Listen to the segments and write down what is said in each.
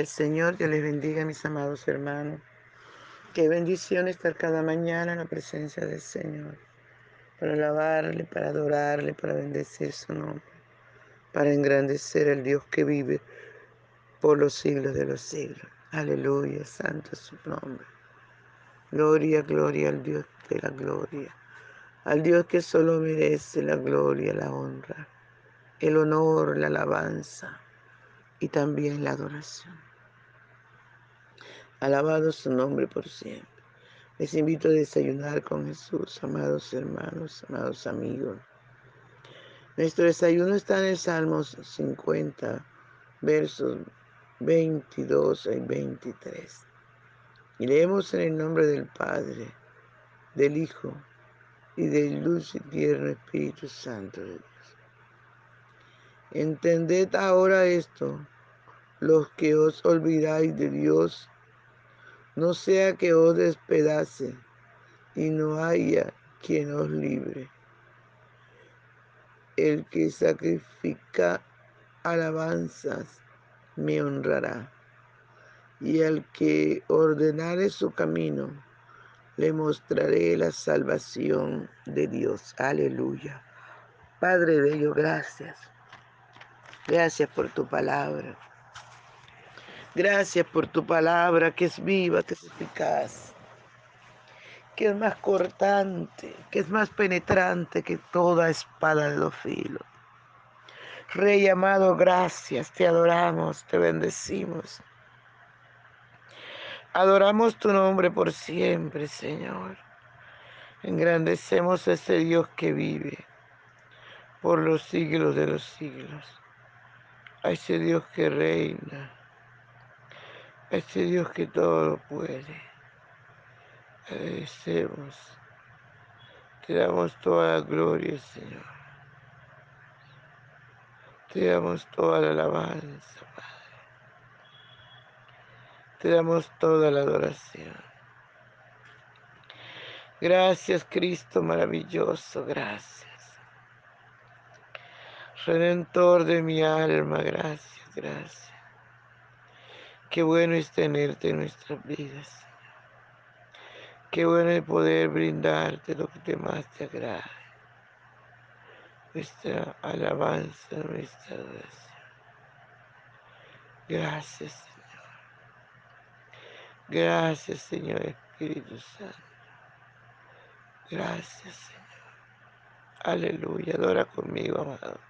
Al Señor, Dios les bendiga, mis amados hermanos. Qué bendición estar cada mañana en la presencia del Señor, para alabarle, para adorarle, para bendecir su nombre, para engrandecer al Dios que vive por los siglos de los siglos. Aleluya, santo es su nombre. Gloria, gloria al Dios de la gloria, al Dios que solo merece la gloria, la honra, el honor, la alabanza y también la adoración. Alabado su nombre por siempre. Les invito a desayunar con Jesús, amados hermanos, amados amigos. Nuestro desayuno está en el Salmos 50, versos 22 y 23. Y leemos en el nombre del Padre, del Hijo y del luz y tierno Espíritu Santo de Dios. Entended ahora esto, los que os olvidáis de Dios, no sea que os despedace y no haya quien os libre. El que sacrifica alabanzas me honrará, y al que ordenare su camino, le mostraré la salvación de Dios. Aleluya. Padre Bello, gracias. Gracias por tu palabra. Gracias por tu palabra que es viva, que es eficaz, que es más cortante, que es más penetrante que toda espada de los filos. Rey amado, gracias, te adoramos, te bendecimos. Adoramos tu nombre por siempre, Señor. Engrandecemos a ese Dios que vive por los siglos de los siglos a ese Dios que reina, a ese Dios que todo lo puede. Agradecemos, te damos toda la gloria, Señor. Te damos toda la alabanza, Padre. Te damos toda la adoración. Gracias, Cristo maravilloso, gracias. Redentor de mi alma, gracias, gracias. Qué bueno es tenerte en nuestras vidas, Qué bueno es poder brindarte lo que te más te agrade. Nuestra alabanza, nuestra adoración. Gracias, Señor. Gracias, Señor Espíritu Santo. Gracias, Señor. Aleluya. Adora conmigo, amado.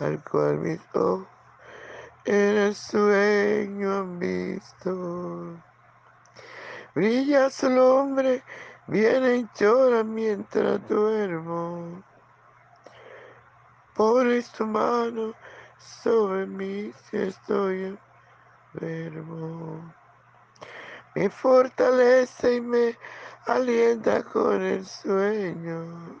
al cual mis ojos en el sueño han visto. Brilla su nombre, viene y llora mientras duermo. Pones tu mano sobre mí si estoy enfermo. Me fortalece y me alienta con el sueño.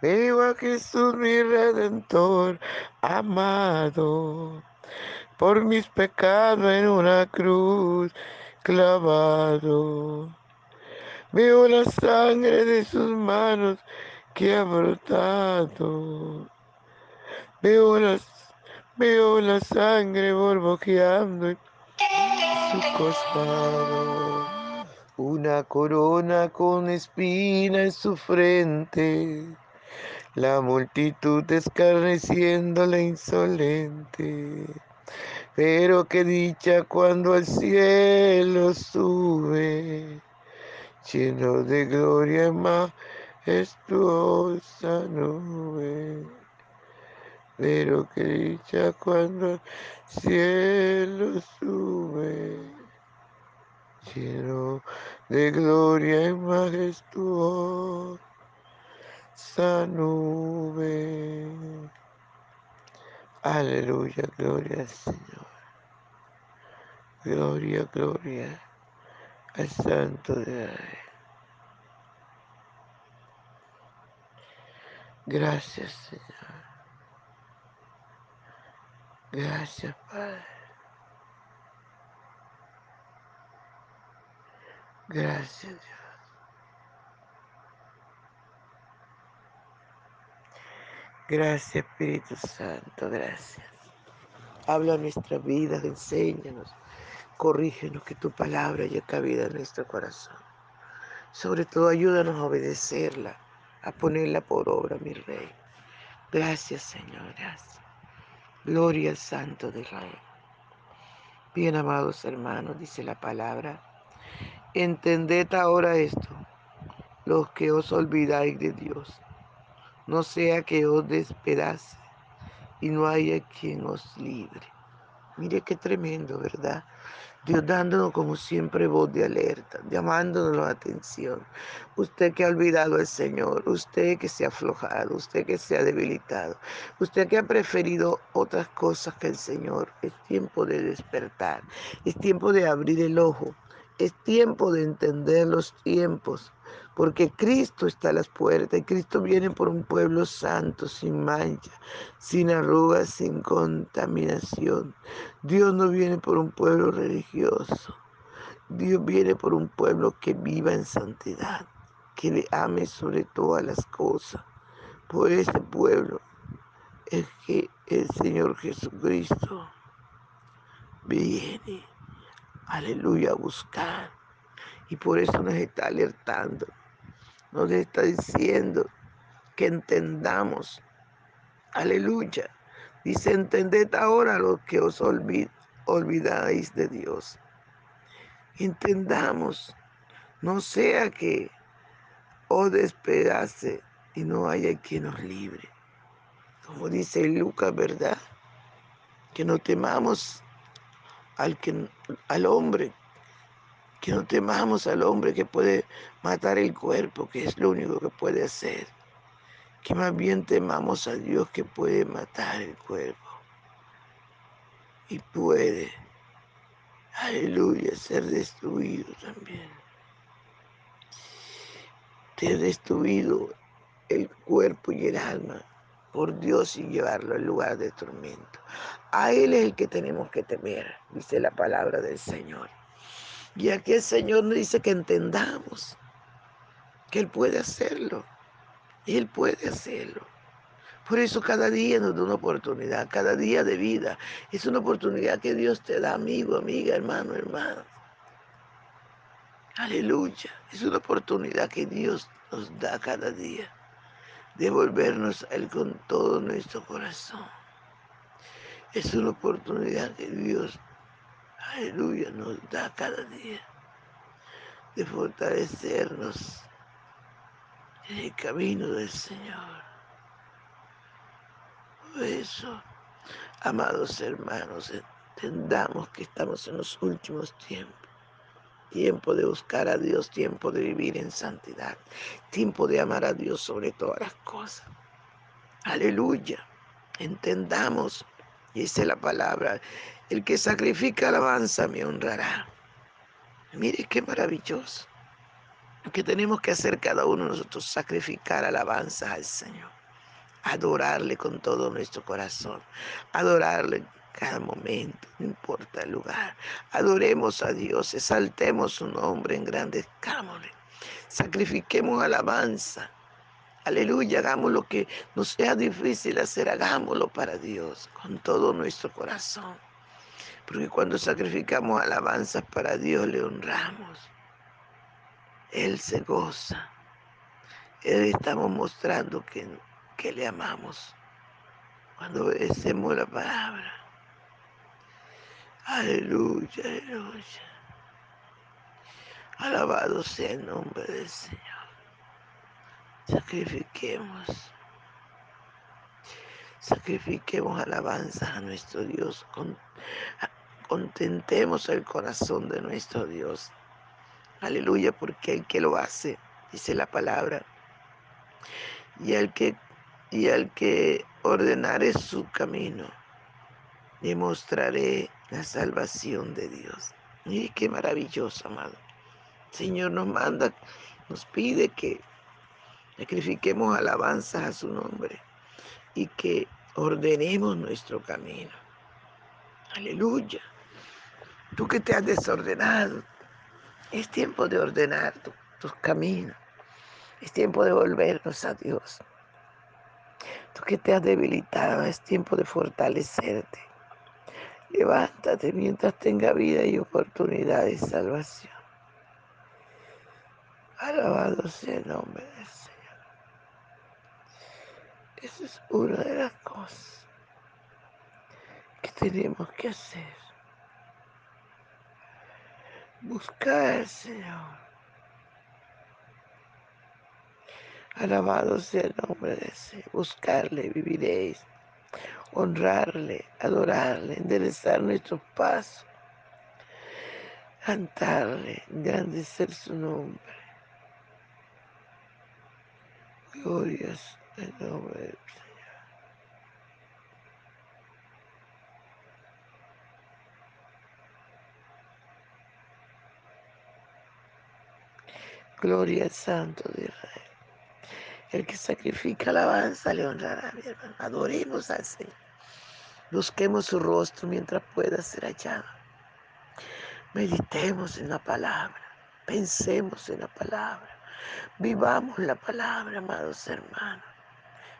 Veo a Jesús mi redentor amado, por mis pecados en una cruz clavado. Veo la sangre de sus manos que ha brotado. Veo la, veo la sangre borbojeando en su costado. Una corona con espina en su frente la multitud escarneciéndole insolente. Pero qué dicha cuando al cielo sube, lleno de gloria majestuosa nube. Pero qué dicha cuando al cielo sube, lleno de gloria majestuosa esa nube. Aleluya, gloria al Señor. Gloria, gloria al Santo de Rey. Gracias, Señor. Gracias, Padre. Gracias, Dios. Gracias, Espíritu Santo, gracias. Habla a nuestra vida, enséñanos, corrígenos, que tu palabra haya cabida en nuestro corazón. Sobre todo, ayúdanos a obedecerla, a ponerla por obra, mi Rey. Gracias, Señor, gracias. Gloria al Santo de Israel. Bien, amados hermanos, dice la palabra, entended ahora esto, los que os olvidáis de Dios no sea que os despedace y no haya quien os libre. Mire qué tremendo, ¿verdad? Dios dándonos como siempre voz de alerta, llamándonos la atención. Usted que ha olvidado al Señor, usted que se ha aflojado, usted que se ha debilitado, usted que ha preferido otras cosas que el Señor. Es tiempo de despertar, es tiempo de abrir el ojo, es tiempo de entender los tiempos, porque Cristo está a las puertas y Cristo viene por un pueblo santo, sin mancha, sin arrugas, sin contaminación. Dios no viene por un pueblo religioso. Dios viene por un pueblo que viva en santidad, que le ame sobre todas las cosas. Por ese pueblo es que el Señor Jesucristo viene aleluya, buscar. Y por eso nos está alertando, nos está diciendo que entendamos, aleluya. Dice, entended ahora lo que os olvidáis de Dios. Entendamos, no sea que os despedace y no haya quien nos libre. Como dice Lucas, ¿verdad? Que no temamos al, que, al hombre, que no temamos al hombre que puede matar el cuerpo, que es lo único que puede hacer, que más bien temamos a Dios que puede matar el cuerpo y puede, aleluya, ser destruido también. Ser destruido el cuerpo y el alma por Dios y llevarlo al lugar de tormento. A Él es el que tenemos que temer, dice la palabra del Señor. Y aquí el Señor nos dice que entendamos que Él puede hacerlo. Él puede hacerlo. Por eso cada día nos da una oportunidad, cada día de vida. Es una oportunidad que Dios te da, amigo, amiga, hermano, hermano. Aleluya. Es una oportunidad que Dios nos da cada día devolvernos a Él con todo nuestro corazón. Es una oportunidad que Dios, aleluya, nos da cada día de fortalecernos en el camino del Señor. Por eso, Amados hermanos, entendamos que estamos en los últimos tiempos. Tiempo de buscar a Dios, tiempo de vivir en santidad, tiempo de amar a Dios sobre todas las cosas. Aleluya. Entendamos, dice la palabra, el que sacrifica alabanza me honrará. Mire qué maravilloso. Que tenemos que hacer cada uno de nosotros, sacrificar alabanza al Señor adorarle con todo nuestro corazón, adorarle cada momento, no importa el lugar. Adoremos a Dios, exaltemos su nombre en grandes cámaras, sacrifiquemos alabanza. Aleluya, hagamos lo que nos sea difícil hacer, hagámoslo para Dios con todo nuestro corazón. Porque cuando sacrificamos alabanzas para Dios, le honramos. Él se goza. Él estamos mostrando que que le amamos cuando obedecemos la palabra. Aleluya, aleluya. Alabado sea el nombre del Señor. Sacrifiquemos. Sacrifiquemos alabanzas a nuestro Dios. Contentemos el corazón de nuestro Dios. Aleluya, porque el que lo hace, dice la palabra, y el que y al que ordenare su camino, le mostraré la salvación de Dios. Mire qué maravilloso, amado. Señor nos manda, nos pide que sacrifiquemos alabanzas a su nombre y que ordenemos nuestro camino. Aleluya. Tú que te has desordenado, es tiempo de ordenar tus caminos. Es tiempo de volvernos a Dios. Tú que te has debilitado, es tiempo de fortalecerte. Levántate mientras tenga vida y oportunidad de salvación. Alabado sea el nombre del Señor. Esa es una de las cosas que tenemos que hacer. Buscar al Señor Alabado sea el nombre de ese. Buscarle viviréis. Honrarle, adorarle, enderezar nuestros pasos. Cantarle, engrandecer su nombre. Glorias el nombre del Señor. Gloria al Santo de Israel. El que sacrifica alabanza le honrará, mi hermano. Adoremos al Señor. Busquemos su rostro mientras pueda ser hallado. Meditemos en la palabra. Pensemos en la palabra. Vivamos la palabra, amados hermanos.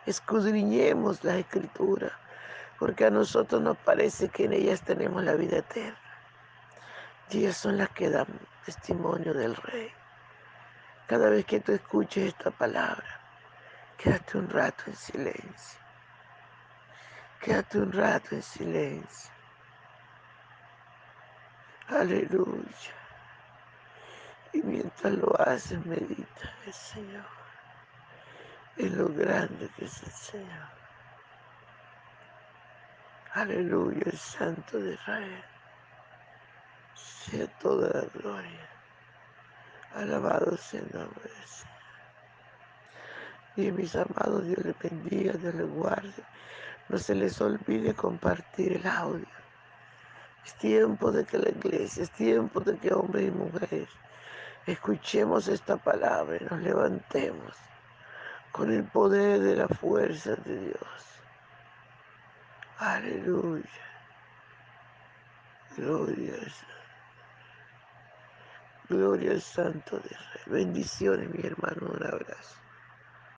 Escudriñemos la escritura, porque a nosotros nos parece que en ellas tenemos la vida eterna. Ellas son las que dan testimonio del Rey. Cada vez que tú escuches esta palabra, Quédate un rato en silencio. Quédate un rato en silencio. Aleluya. Y mientras lo haces, medita el Señor. En lo grande que es el Señor. Aleluya, el Santo de Israel. Sea toda la gloria. Alabado sea el nombre del Señor. Y mis amados, Dios les bendiga, Dios les guarde. No se les olvide compartir el audio. Es tiempo de que la iglesia, es tiempo de que hombres y mujeres escuchemos esta palabra y nos levantemos con el poder de la fuerza de Dios. Aleluya. Gloria al Gloria al Santo de Israel. Bendiciones, mi hermano. Un abrazo.